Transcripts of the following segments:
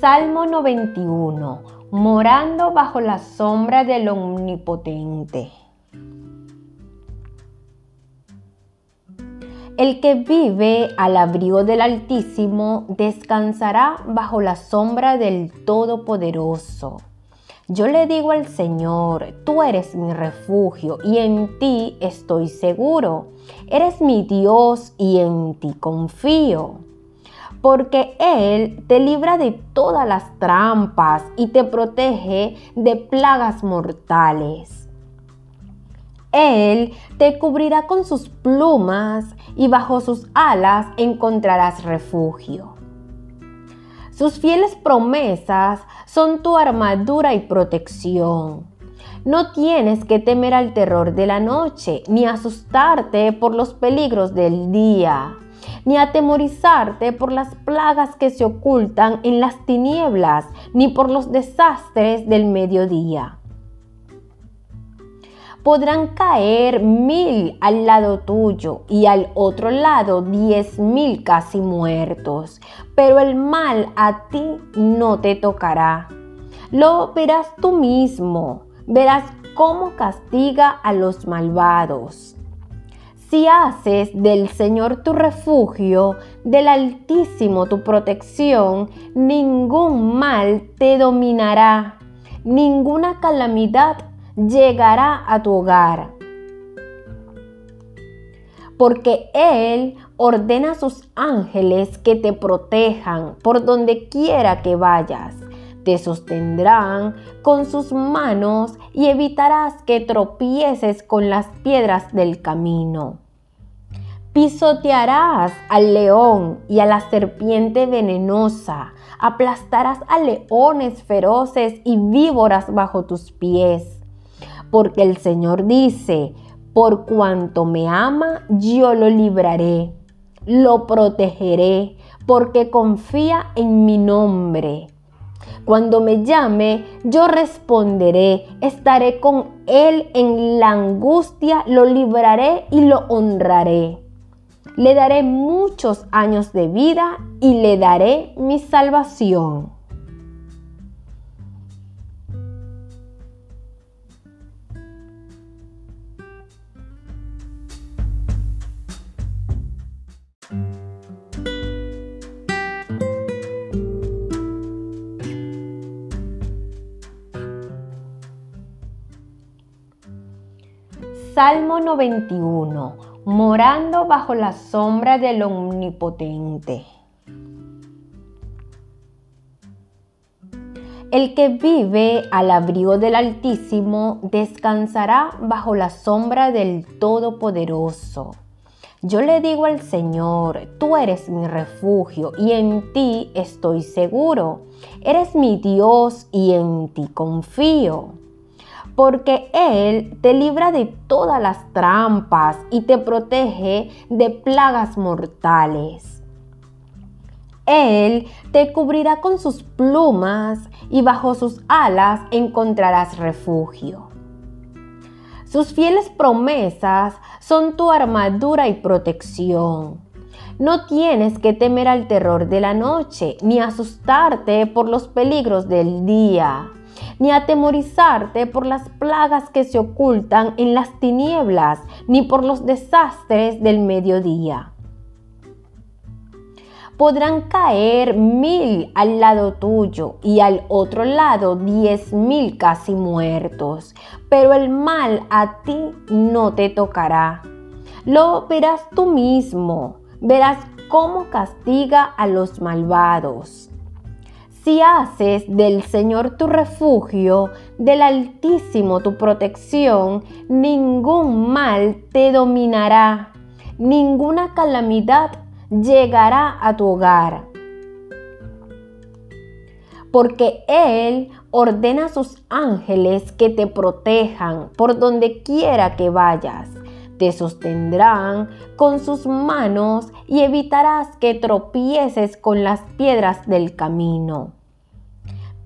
Salmo 91. Morando bajo la sombra del Omnipotente. El que vive al abrigo del Altísimo descansará bajo la sombra del Todopoderoso. Yo le digo al Señor, tú eres mi refugio y en ti estoy seguro. Eres mi Dios y en ti confío. Porque Él te libra de todas las trampas y te protege de plagas mortales. Él te cubrirá con sus plumas y bajo sus alas encontrarás refugio. Sus fieles promesas son tu armadura y protección. No tienes que temer al terror de la noche, ni asustarte por los peligros del día, ni atemorizarte por las plagas que se ocultan en las tinieblas, ni por los desastres del mediodía podrán caer mil al lado tuyo y al otro lado diez mil casi muertos, pero el mal a ti no te tocará. Lo verás tú mismo, verás cómo castiga a los malvados. Si haces del Señor tu refugio, del Altísimo tu protección, ningún mal te dominará, ninguna calamidad llegará a tu hogar. Porque Él ordena a sus ángeles que te protejan por donde quiera que vayas. Te sostendrán con sus manos y evitarás que tropieces con las piedras del camino. Pisotearás al león y a la serpiente venenosa, aplastarás a leones feroces y víboras bajo tus pies porque el Señor dice, por cuanto me ama, yo lo libraré, lo protegeré, porque confía en mi nombre. Cuando me llame, yo responderé, estaré con él en la angustia, lo libraré y lo honraré. Le daré muchos años de vida y le daré mi salvación. Salmo 91. Morando bajo la sombra del Omnipotente. El que vive al abrigo del Altísimo descansará bajo la sombra del Todopoderoso. Yo le digo al Señor, tú eres mi refugio y en ti estoy seguro. Eres mi Dios y en ti confío porque Él te libra de todas las trampas y te protege de plagas mortales. Él te cubrirá con sus plumas y bajo sus alas encontrarás refugio. Sus fieles promesas son tu armadura y protección. No tienes que temer al terror de la noche, ni asustarte por los peligros del día ni atemorizarte por las plagas que se ocultan en las tinieblas, ni por los desastres del mediodía. Podrán caer mil al lado tuyo y al otro lado diez mil casi muertos, pero el mal a ti no te tocará. Lo verás tú mismo, verás cómo castiga a los malvados. Si haces del Señor tu refugio, del Altísimo tu protección, ningún mal te dominará, ninguna calamidad llegará a tu hogar. Porque Él ordena a sus ángeles que te protejan por donde quiera que vayas te sostendrán con sus manos y evitarás que tropieces con las piedras del camino.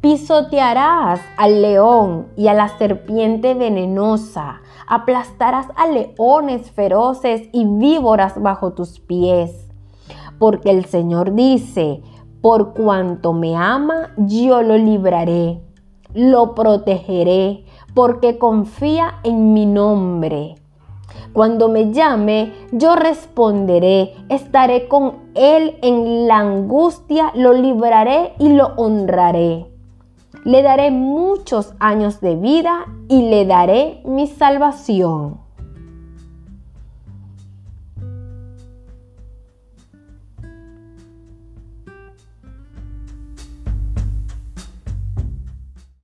Pisotearás al león y a la serpiente venenosa, aplastarás a leones feroces y víboras bajo tus pies. Porque el Señor dice, Por cuanto me ama, yo lo libraré, lo protegeré, porque confía en mi nombre. Cuando me llame, yo responderé, estaré con él en la angustia, lo libraré y lo honraré. Le daré muchos años de vida y le daré mi salvación.